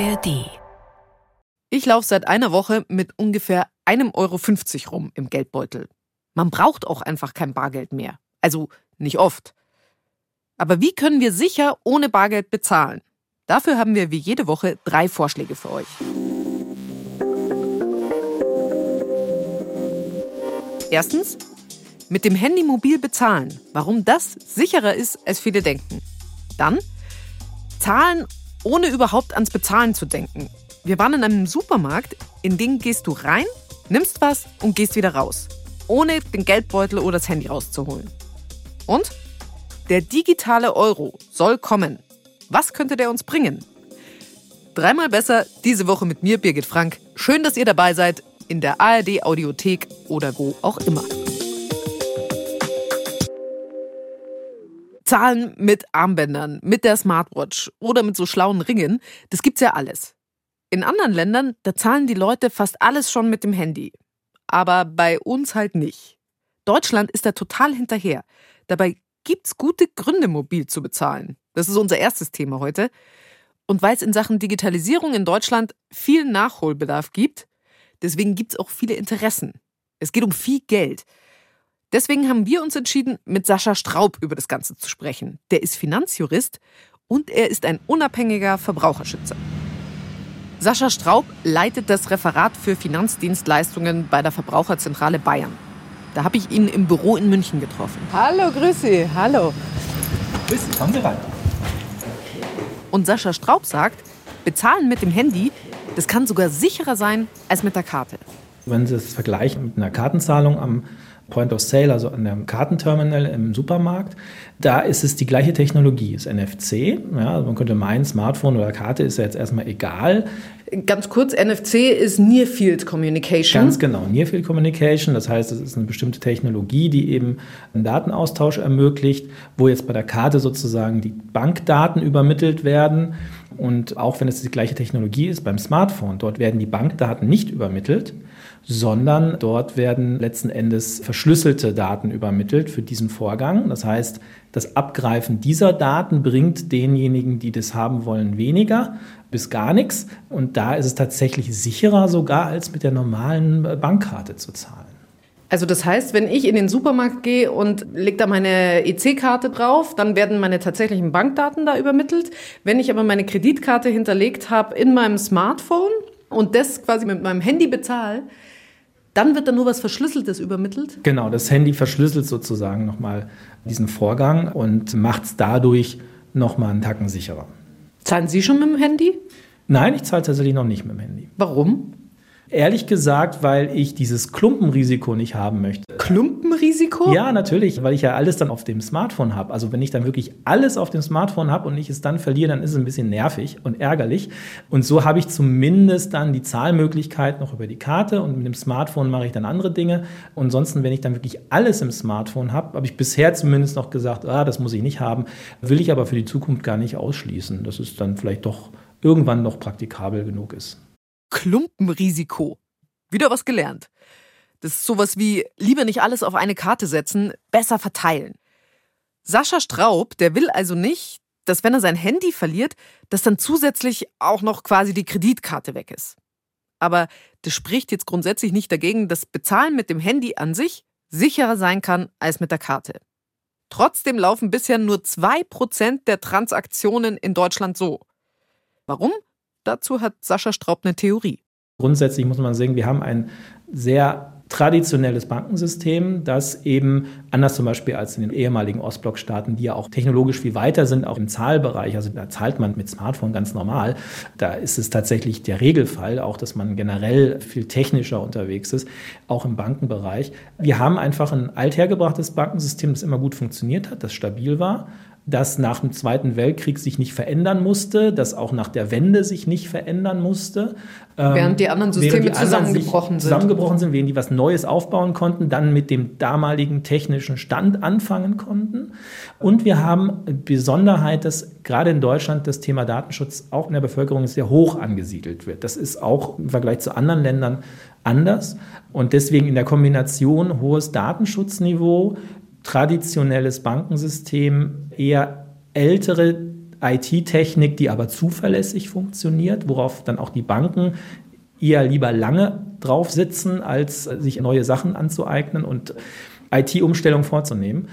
ARD. Ich laufe seit einer Woche mit ungefähr einem Euro 50 rum im Geldbeutel. Man braucht auch einfach kein Bargeld mehr. Also nicht oft. Aber wie können wir sicher ohne Bargeld bezahlen? Dafür haben wir wie jede Woche drei Vorschläge für euch. Erstens, mit dem Handy mobil bezahlen. Warum das sicherer ist, als viele denken. Dann, zahlen ohne überhaupt ans Bezahlen zu denken. Wir waren in einem Supermarkt, in den gehst du rein, nimmst was und gehst wieder raus. Ohne den Geldbeutel oder das Handy rauszuholen. Und? Der digitale Euro soll kommen. Was könnte der uns bringen? Dreimal besser diese Woche mit mir, Birgit Frank. Schön, dass ihr dabei seid in der ARD Audiothek oder wo auch immer. Zahlen mit Armbändern, mit der Smartwatch oder mit so schlauen Ringen, das gibt's ja alles. In anderen Ländern, da zahlen die Leute fast alles schon mit dem Handy. Aber bei uns halt nicht. Deutschland ist da total hinterher. Dabei gibt's gute Gründe, mobil zu bezahlen. Das ist unser erstes Thema heute. Und weil es in Sachen Digitalisierung in Deutschland viel Nachholbedarf gibt, deswegen gibt's auch viele Interessen. Es geht um viel Geld. Deswegen haben wir uns entschieden, mit Sascha Straub über das Ganze zu sprechen. Der ist Finanzjurist und er ist ein unabhängiger Verbraucherschützer. Sascha Straub leitet das Referat für Finanzdienstleistungen bei der Verbraucherzentrale Bayern. Da habe ich ihn im Büro in München getroffen. Hallo, grüß Sie. Hallo. Grüß Sie, kommen Sie rein. Und Sascha Straub sagt, bezahlen mit dem Handy, das kann sogar sicherer sein als mit der Karte. Wenn Sie das vergleichen mit einer Kartenzahlung am Point of Sale, also an dem Kartenterminal im Supermarkt, da ist es die gleiche Technologie, ist NFC. Ja, also man könnte meinen, Smartphone oder Karte ist ja jetzt erstmal egal. Ganz kurz, NFC ist Near Field Communication. Ganz genau, Near Field Communication. Das heißt, es ist eine bestimmte Technologie, die eben einen Datenaustausch ermöglicht, wo jetzt bei der Karte sozusagen die Bankdaten übermittelt werden. Und auch wenn es die gleiche Technologie ist beim Smartphone, dort werden die Bankdaten nicht übermittelt, sondern dort werden letzten Endes verschlüsselte Daten übermittelt für diesen Vorgang. Das heißt, das Abgreifen dieser Daten bringt denjenigen, die das haben wollen, weniger bis gar nichts. Und da ist es tatsächlich sicherer sogar als mit der normalen Bankkarte zu zahlen. Also das heißt, wenn ich in den Supermarkt gehe und lege da meine EC-Karte drauf, dann werden meine tatsächlichen Bankdaten da übermittelt. Wenn ich aber meine Kreditkarte hinterlegt habe in meinem Smartphone und das quasi mit meinem Handy bezahle, dann wird da nur was Verschlüsseltes übermittelt? Genau, das Handy verschlüsselt sozusagen nochmal diesen Vorgang und macht es dadurch nochmal einen Tacken sicherer. Zahlen Sie schon mit dem Handy? Nein, ich zahle tatsächlich noch nicht mit dem Handy. Warum? Ehrlich gesagt, weil ich dieses Klumpenrisiko nicht haben möchte. Klumpenrisiko? Ja, natürlich, weil ich ja alles dann auf dem Smartphone habe. Also wenn ich dann wirklich alles auf dem Smartphone habe und ich es dann verliere, dann ist es ein bisschen nervig und ärgerlich. Und so habe ich zumindest dann die Zahlmöglichkeit noch über die Karte und mit dem Smartphone mache ich dann andere Dinge. Und ansonsten, wenn ich dann wirklich alles im Smartphone habe, habe ich bisher zumindest noch gesagt, ah, das muss ich nicht haben, will ich aber für die Zukunft gar nicht ausschließen, dass es dann vielleicht doch irgendwann noch praktikabel genug ist. Klumpenrisiko. Wieder was gelernt. Das ist sowas wie lieber nicht alles auf eine Karte setzen, besser verteilen. Sascha Straub, der will also nicht, dass wenn er sein Handy verliert, dass dann zusätzlich auch noch quasi die Kreditkarte weg ist. Aber das spricht jetzt grundsätzlich nicht dagegen, dass Bezahlen mit dem Handy an sich sicherer sein kann als mit der Karte. Trotzdem laufen bisher nur 2% der Transaktionen in Deutschland so. Warum? Dazu hat Sascha Straub eine Theorie. Grundsätzlich muss man sagen, wir haben ein sehr traditionelles Bankensystem, das eben anders zum Beispiel als in den ehemaligen Ostblockstaaten, die ja auch technologisch viel weiter sind, auch im Zahlbereich, also da zahlt man mit Smartphone ganz normal, da ist es tatsächlich der Regelfall, auch dass man generell viel technischer unterwegs ist, auch im Bankenbereich. Wir haben einfach ein althergebrachtes Bankensystem, das immer gut funktioniert hat, das stabil war, das nach dem Zweiten Weltkrieg sich nicht verändern musste, das auch nach der Wende sich nicht verändern musste. Ähm, während die anderen Systeme die zusammengebrochen sind. Zusammengebrochen sind, während die was Neues aufbauen konnten, dann mit dem damaligen technischen Stand anfangen konnten. Und wir haben Besonderheit, dass gerade in Deutschland das Thema Datenschutz auch in der Bevölkerung sehr hoch angesiedelt wird. Das ist auch im Vergleich zu anderen Ländern anders. Und deswegen in der Kombination hohes Datenschutzniveau traditionelles Bankensystem, eher ältere IT-Technik, die aber zuverlässig funktioniert, worauf dann auch die Banken eher lieber lange drauf sitzen, als sich neue Sachen anzueignen und IT-Umstellung vorzunehmen.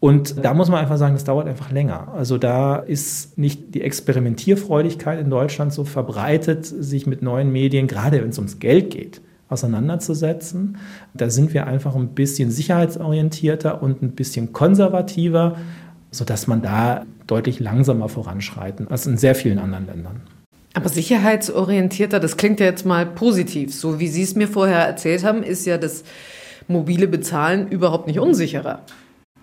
Und da muss man einfach sagen, das dauert einfach länger. Also da ist nicht die Experimentierfreudigkeit in Deutschland so verbreitet, sich mit neuen Medien, gerade wenn es ums Geld geht, auseinanderzusetzen. Da sind wir einfach ein bisschen sicherheitsorientierter und ein bisschen konservativer, sodass man da deutlich langsamer voranschreiten als in sehr vielen anderen Ländern. Aber sicherheitsorientierter, das klingt ja jetzt mal positiv. So wie Sie es mir vorher erzählt haben, ist ja das mobile Bezahlen überhaupt nicht unsicherer.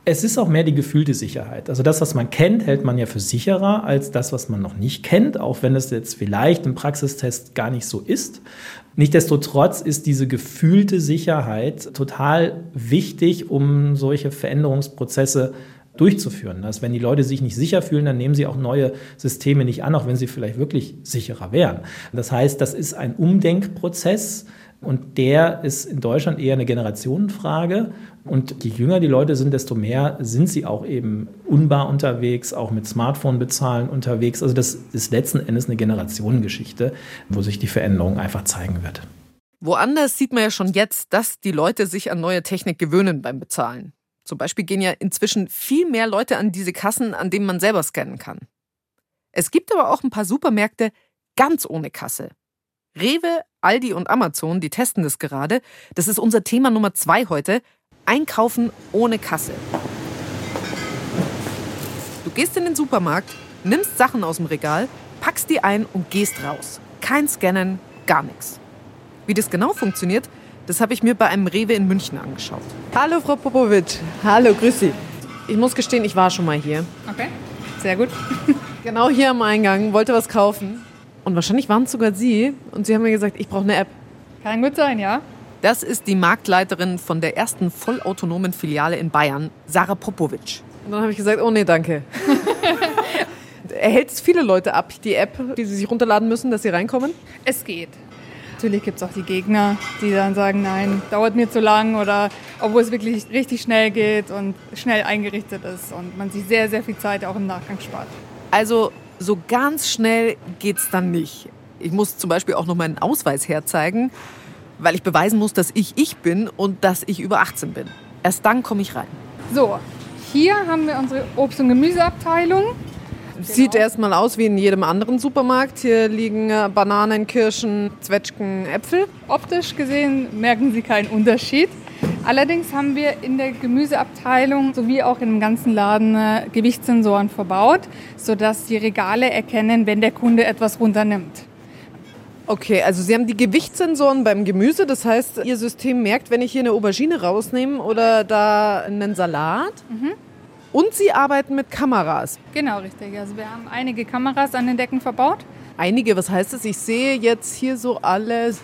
Es ist auch mehr die gefühlte Sicherheit. Also das, was man kennt, hält man ja für sicherer als das, was man noch nicht kennt, auch wenn es jetzt vielleicht im Praxistest gar nicht so ist. Nichtsdestotrotz ist diese gefühlte Sicherheit total wichtig, um solche Veränderungsprozesse durchzuführen. Dass wenn die Leute sich nicht sicher fühlen, dann nehmen sie auch neue Systeme nicht an, auch wenn sie vielleicht wirklich sicherer wären. Das heißt, das ist ein Umdenkprozess und der ist in Deutschland eher eine Generationenfrage. Und je jünger die Leute sind, desto mehr sind sie auch eben unbar unterwegs, auch mit Smartphone bezahlen unterwegs. Also das ist letzten Endes eine Generationengeschichte, wo sich die Veränderung einfach zeigen wird. Woanders sieht man ja schon jetzt, dass die Leute sich an neue Technik gewöhnen beim Bezahlen. Zum Beispiel gehen ja inzwischen viel mehr Leute an diese Kassen, an denen man selber scannen kann. Es gibt aber auch ein paar Supermärkte ganz ohne Kasse. Rewe, Aldi und Amazon, die testen das gerade. Das ist unser Thema Nummer zwei heute. Einkaufen ohne Kasse. Du gehst in den Supermarkt, nimmst Sachen aus dem Regal, packst die ein und gehst raus. Kein Scannen, gar nichts. Wie das genau funktioniert, das habe ich mir bei einem Rewe in München angeschaut. Hallo Frau Popovic. Hallo, grüß Sie. Ich muss gestehen, ich war schon mal hier. Okay, sehr gut. genau hier am Eingang, wollte was kaufen. Und wahrscheinlich waren es sogar Sie. Und Sie haben mir gesagt, ich brauche eine App. Kann gut sein, ja. Das ist die Marktleiterin von der ersten vollautonomen Filiale in Bayern, Sarah Popovic. Und dann habe ich gesagt, oh nee, danke. Erhält es viele Leute ab, die App, die sie sich runterladen müssen, dass sie reinkommen? Es geht. Natürlich gibt es auch die Gegner, die dann sagen, nein, dauert mir zu lang oder obwohl es wirklich richtig schnell geht und schnell eingerichtet ist und man sich sehr, sehr viel Zeit auch im Nachgang spart. Also so ganz schnell geht es dann nicht. Ich muss zum Beispiel auch noch meinen Ausweis herzeigen, weil ich beweisen muss, dass ich ich bin und dass ich über 18 bin. Erst dann komme ich rein. So, hier haben wir unsere Obst- und Gemüseabteilung. Sieht genau. erstmal aus wie in jedem anderen Supermarkt. Hier liegen äh, Bananen, Kirschen, Zwetschgen, Äpfel. Optisch gesehen merken Sie keinen Unterschied. Allerdings haben wir in der Gemüseabteilung sowie auch im ganzen Laden äh, Gewichtssensoren verbaut, sodass die Regale erkennen, wenn der Kunde etwas runternimmt. Okay, also Sie haben die Gewichtssensoren beim Gemüse, das heißt, Ihr System merkt, wenn ich hier eine Aubergine rausnehme oder da einen Salat. Mhm. Und Sie arbeiten mit Kameras. Genau, richtig. Also wir haben einige Kameras an den Decken verbaut. Einige, was heißt das? Ich sehe jetzt hier so alles.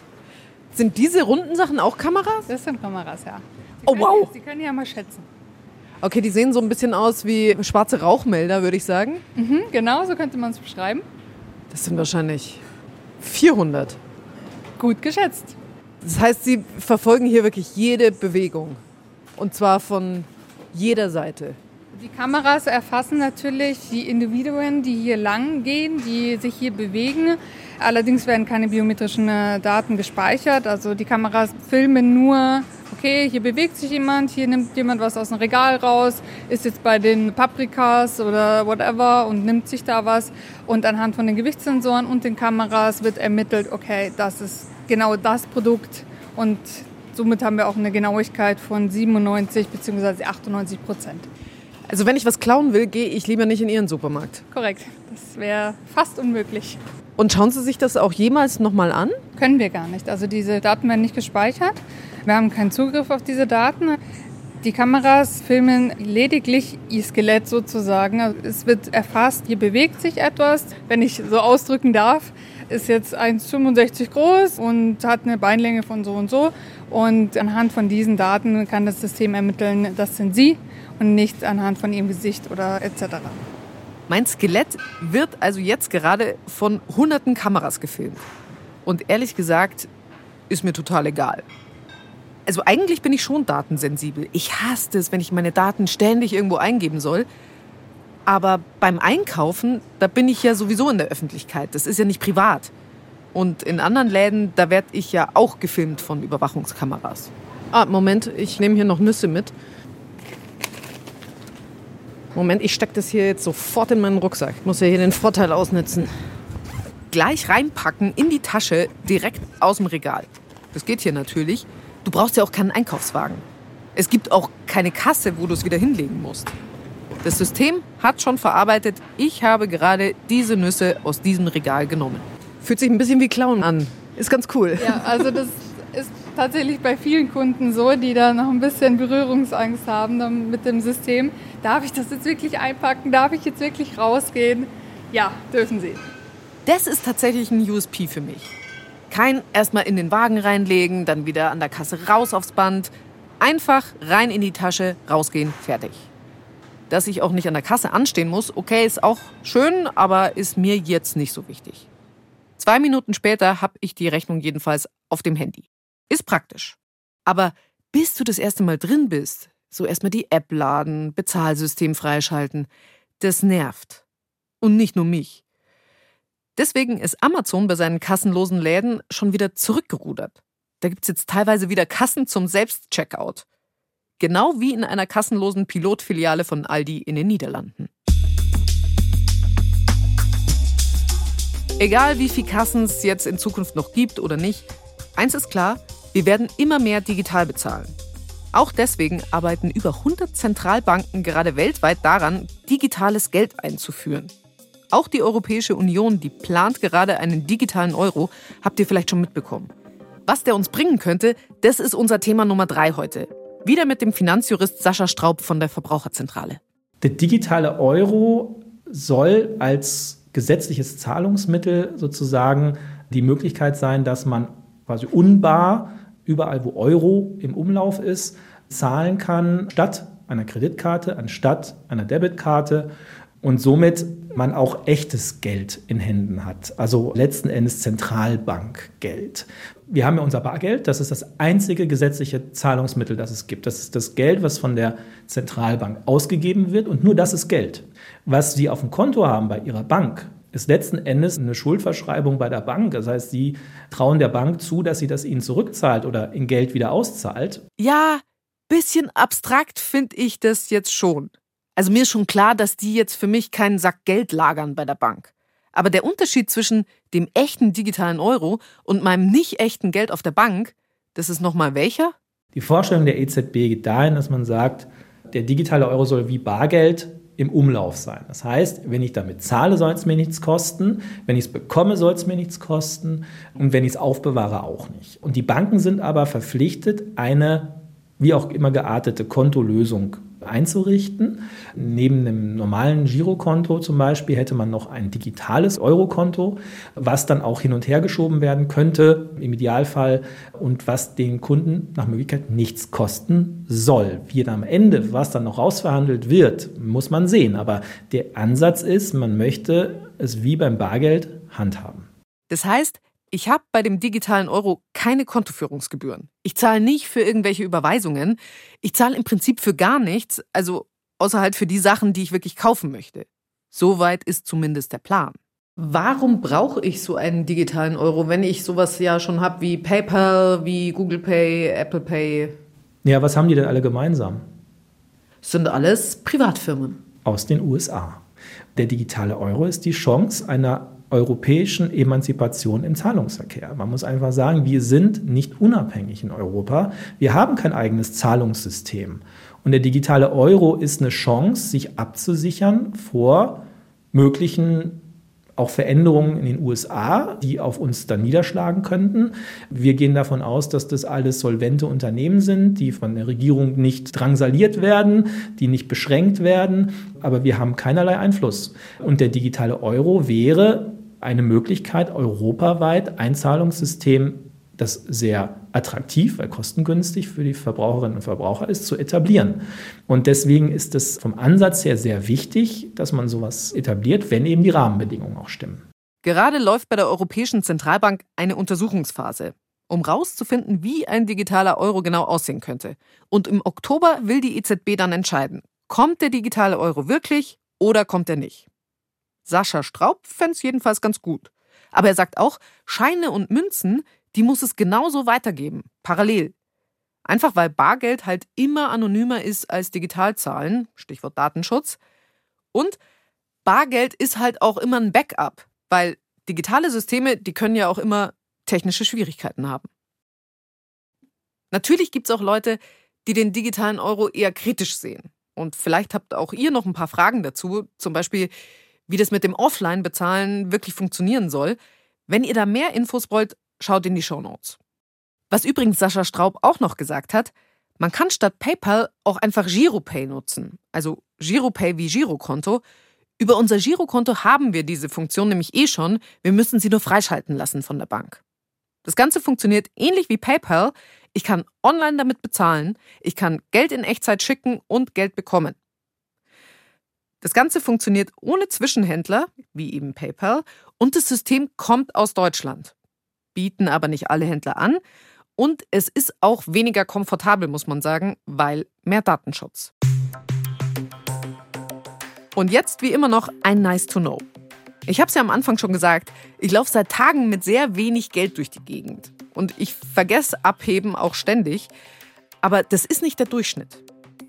Sind diese runden Sachen auch Kameras? Das sind Kameras, ja. Sie oh, wow. Sie können ja mal schätzen. Okay, die sehen so ein bisschen aus wie schwarze Rauchmelder, würde ich sagen. Mhm, genau, so könnte man es beschreiben. Das sind wahrscheinlich 400. Gut geschätzt. Das heißt, Sie verfolgen hier wirklich jede Bewegung. Und zwar von jeder Seite. Die Kameras erfassen natürlich die Individuen, die hier lang gehen, die sich hier bewegen. Allerdings werden keine biometrischen äh, Daten gespeichert. Also die Kameras filmen nur, okay, hier bewegt sich jemand, hier nimmt jemand was aus dem Regal raus, ist jetzt bei den Paprikas oder whatever und nimmt sich da was. Und anhand von den Gewichtssensoren und den Kameras wird ermittelt, okay, das ist genau das Produkt. Und somit haben wir auch eine Genauigkeit von 97 bzw. 98 Prozent. Also wenn ich was klauen will, gehe ich lieber nicht in Ihren Supermarkt. Korrekt. Das wäre fast unmöglich. Und schauen Sie sich das auch jemals nochmal an? Können wir gar nicht. Also diese Daten werden nicht gespeichert. Wir haben keinen Zugriff auf diese Daten. Die Kameras filmen lediglich ihr Skelett sozusagen. Es wird erfasst, hier bewegt sich etwas. Wenn ich so ausdrücken darf, ist jetzt 1,65 groß und hat eine Beinlänge von so und so. Und anhand von diesen Daten kann das System ermitteln, das sind Sie und nicht anhand von ihrem Gesicht oder etc. Mein Skelett wird also jetzt gerade von hunderten Kameras gefilmt. Und ehrlich gesagt, ist mir total egal. Also eigentlich bin ich schon datensensibel. Ich hasse es, wenn ich meine Daten ständig irgendwo eingeben soll. Aber beim Einkaufen, da bin ich ja sowieso in der Öffentlichkeit. Das ist ja nicht privat. Und in anderen Läden, da werde ich ja auch gefilmt von Überwachungskameras. Ah, Moment, ich nehme hier noch Nüsse mit. Moment, ich stecke das hier jetzt sofort in meinen Rucksack. Ich muss ja hier den Vorteil ausnutzen. Gleich reinpacken in die Tasche, direkt aus dem Regal. Das geht hier natürlich. Du brauchst ja auch keinen Einkaufswagen. Es gibt auch keine Kasse, wo du es wieder hinlegen musst. Das System hat schon verarbeitet, ich habe gerade diese Nüsse aus diesem Regal genommen. Fühlt sich ein bisschen wie Clown an. Ist ganz cool. Ja, also das ist tatsächlich bei vielen Kunden so, die da noch ein bisschen Berührungsangst haben mit dem System. Darf ich das jetzt wirklich einpacken? Darf ich jetzt wirklich rausgehen? Ja, dürfen Sie. Das ist tatsächlich ein USP für mich. Kein erstmal in den Wagen reinlegen, dann wieder an der Kasse raus aufs Band. Einfach rein in die Tasche, rausgehen, fertig. Dass ich auch nicht an der Kasse anstehen muss, okay, ist auch schön, aber ist mir jetzt nicht so wichtig. Zwei Minuten später habe ich die Rechnung jedenfalls auf dem Handy. Ist praktisch. Aber bis du das erste Mal drin bist, so erstmal die App laden, Bezahlsystem freischalten, das nervt. Und nicht nur mich. Deswegen ist Amazon bei seinen kassenlosen Läden schon wieder zurückgerudert. Da gibt es jetzt teilweise wieder Kassen zum Selbstcheckout. Genau wie in einer kassenlosen Pilotfiliale von Aldi in den Niederlanden. Egal wie viel Kassen es jetzt in Zukunft noch gibt oder nicht, eins ist klar, wir werden immer mehr digital bezahlen. Auch deswegen arbeiten über 100 Zentralbanken gerade weltweit daran, digitales Geld einzuführen. Auch die Europäische Union, die plant gerade einen digitalen Euro, habt ihr vielleicht schon mitbekommen. Was der uns bringen könnte, das ist unser Thema Nummer drei heute. Wieder mit dem Finanzjurist Sascha Straub von der Verbraucherzentrale. Der digitale Euro soll als gesetzliches Zahlungsmittel sozusagen die Möglichkeit sein, dass man quasi unbar überall, wo Euro im Umlauf ist, zahlen kann, statt einer Kreditkarte, anstatt einer Debitkarte und somit man auch echtes Geld in Händen hat. Also letzten Endes Zentralbankgeld. Wir haben ja unser Bargeld, das ist das einzige gesetzliche Zahlungsmittel, das es gibt. Das ist das Geld, was von der Zentralbank ausgegeben wird und nur das ist Geld. Was Sie auf dem Konto haben bei Ihrer Bank, ist letzten Endes eine Schuldverschreibung bei der Bank. Das heißt, Sie trauen der Bank zu, dass sie das Ihnen zurückzahlt oder in Geld wieder auszahlt. Ja, bisschen abstrakt finde ich das jetzt schon. Also mir ist schon klar, dass die jetzt für mich keinen Sack Geld lagern bei der Bank. Aber der Unterschied zwischen dem echten digitalen Euro und meinem nicht echten Geld auf der Bank, das ist nochmal welcher? Die Vorstellung der EZB geht dahin, dass man sagt, der digitale Euro soll wie Bargeld im Umlauf sein. Das heißt, wenn ich damit zahle, soll es mir nichts kosten, wenn ich es bekomme, soll es mir nichts kosten und wenn ich es aufbewahre, auch nicht. Und die Banken sind aber verpflichtet, eine wie auch immer geartete Kontolösung einzurichten. Neben dem normalen Girokonto zum Beispiel hätte man noch ein digitales Eurokonto, was dann auch hin und her geschoben werden könnte im Idealfall und was den Kunden nach Möglichkeit nichts kosten soll. Wie am Ende, was dann noch rausverhandelt wird, muss man sehen. Aber der Ansatz ist, man möchte es wie beim Bargeld handhaben. Das heißt, ich habe bei dem digitalen Euro keine Kontoführungsgebühren. Ich zahle nicht für irgendwelche Überweisungen. Ich zahle im Prinzip für gar nichts, also außer halt für die Sachen, die ich wirklich kaufen möchte. Soweit ist zumindest der Plan. Warum brauche ich so einen digitalen Euro, wenn ich sowas ja schon habe wie PayPal, wie Google Pay, Apple Pay? Ja, was haben die denn alle gemeinsam? sind alles Privatfirmen. Aus den USA. Der digitale Euro ist die Chance einer europäischen Emanzipation im Zahlungsverkehr. Man muss einfach sagen, wir sind nicht unabhängig in Europa. Wir haben kein eigenes Zahlungssystem. Und der digitale Euro ist eine Chance, sich abzusichern vor möglichen auch Veränderungen in den USA, die auf uns dann niederschlagen könnten. Wir gehen davon aus, dass das alles solvente Unternehmen sind, die von der Regierung nicht drangsaliert werden, die nicht beschränkt werden, aber wir haben keinerlei Einfluss. Und der digitale Euro wäre eine Möglichkeit, europaweit ein Zahlungssystem, das sehr attraktiv, weil kostengünstig für die Verbraucherinnen und Verbraucher ist, zu etablieren. Und deswegen ist es vom Ansatz her sehr wichtig, dass man sowas etabliert, wenn eben die Rahmenbedingungen auch stimmen. Gerade läuft bei der Europäischen Zentralbank eine Untersuchungsphase, um herauszufinden, wie ein digitaler Euro genau aussehen könnte. Und im Oktober will die EZB dann entscheiden, kommt der digitale Euro wirklich oder kommt er nicht? Sascha Straub fände es jedenfalls ganz gut. Aber er sagt auch, Scheine und Münzen, die muss es genauso weitergeben, parallel. Einfach weil Bargeld halt immer anonymer ist als Digitalzahlen, Stichwort Datenschutz. Und Bargeld ist halt auch immer ein Backup, weil digitale Systeme, die können ja auch immer technische Schwierigkeiten haben. Natürlich gibt es auch Leute, die den digitalen Euro eher kritisch sehen. Und vielleicht habt auch ihr noch ein paar Fragen dazu, zum Beispiel, wie das mit dem Offline-Bezahlen wirklich funktionieren soll. Wenn ihr da mehr Infos wollt, schaut in die Show Notes. Was übrigens Sascha Straub auch noch gesagt hat, man kann statt PayPal auch einfach Giropay nutzen. Also Giropay wie Girokonto. Über unser Girokonto haben wir diese Funktion nämlich eh schon. Wir müssen sie nur freischalten lassen von der Bank. Das Ganze funktioniert ähnlich wie PayPal. Ich kann online damit bezahlen, ich kann Geld in Echtzeit schicken und Geld bekommen. Das Ganze funktioniert ohne Zwischenhändler, wie eben PayPal, und das System kommt aus Deutschland. Bieten aber nicht alle Händler an. Und es ist auch weniger komfortabel, muss man sagen, weil mehr Datenschutz. Und jetzt wie immer noch ein Nice to Know. Ich habe es ja am Anfang schon gesagt, ich laufe seit Tagen mit sehr wenig Geld durch die Gegend. Und ich vergesse Abheben auch ständig. Aber das ist nicht der Durchschnitt.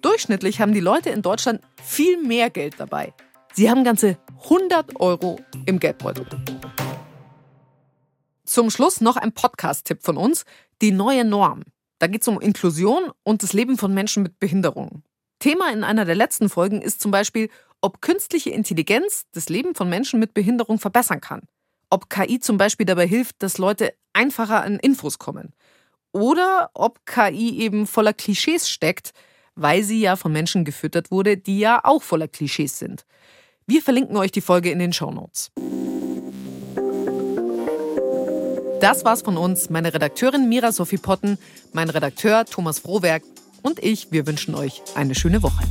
Durchschnittlich haben die Leute in Deutschland viel mehr Geld dabei. Sie haben ganze 100 Euro im Geldbeutel. Zum Schluss noch ein Podcast-Tipp von uns, die neue Norm. Da geht es um Inklusion und das Leben von Menschen mit Behinderung. Thema in einer der letzten Folgen ist zum Beispiel, ob künstliche Intelligenz das Leben von Menschen mit Behinderung verbessern kann. Ob KI zum Beispiel dabei hilft, dass Leute einfacher an Infos kommen. Oder ob KI eben voller Klischees steckt, weil sie ja von Menschen gefüttert wurde, die ja auch voller Klischees sind. Wir verlinken euch die Folge in den Show Notes. Das war's von uns, meine Redakteurin Mira Sophie Potten, mein Redakteur Thomas Frohwerk und ich. Wir wünschen euch eine schöne Woche.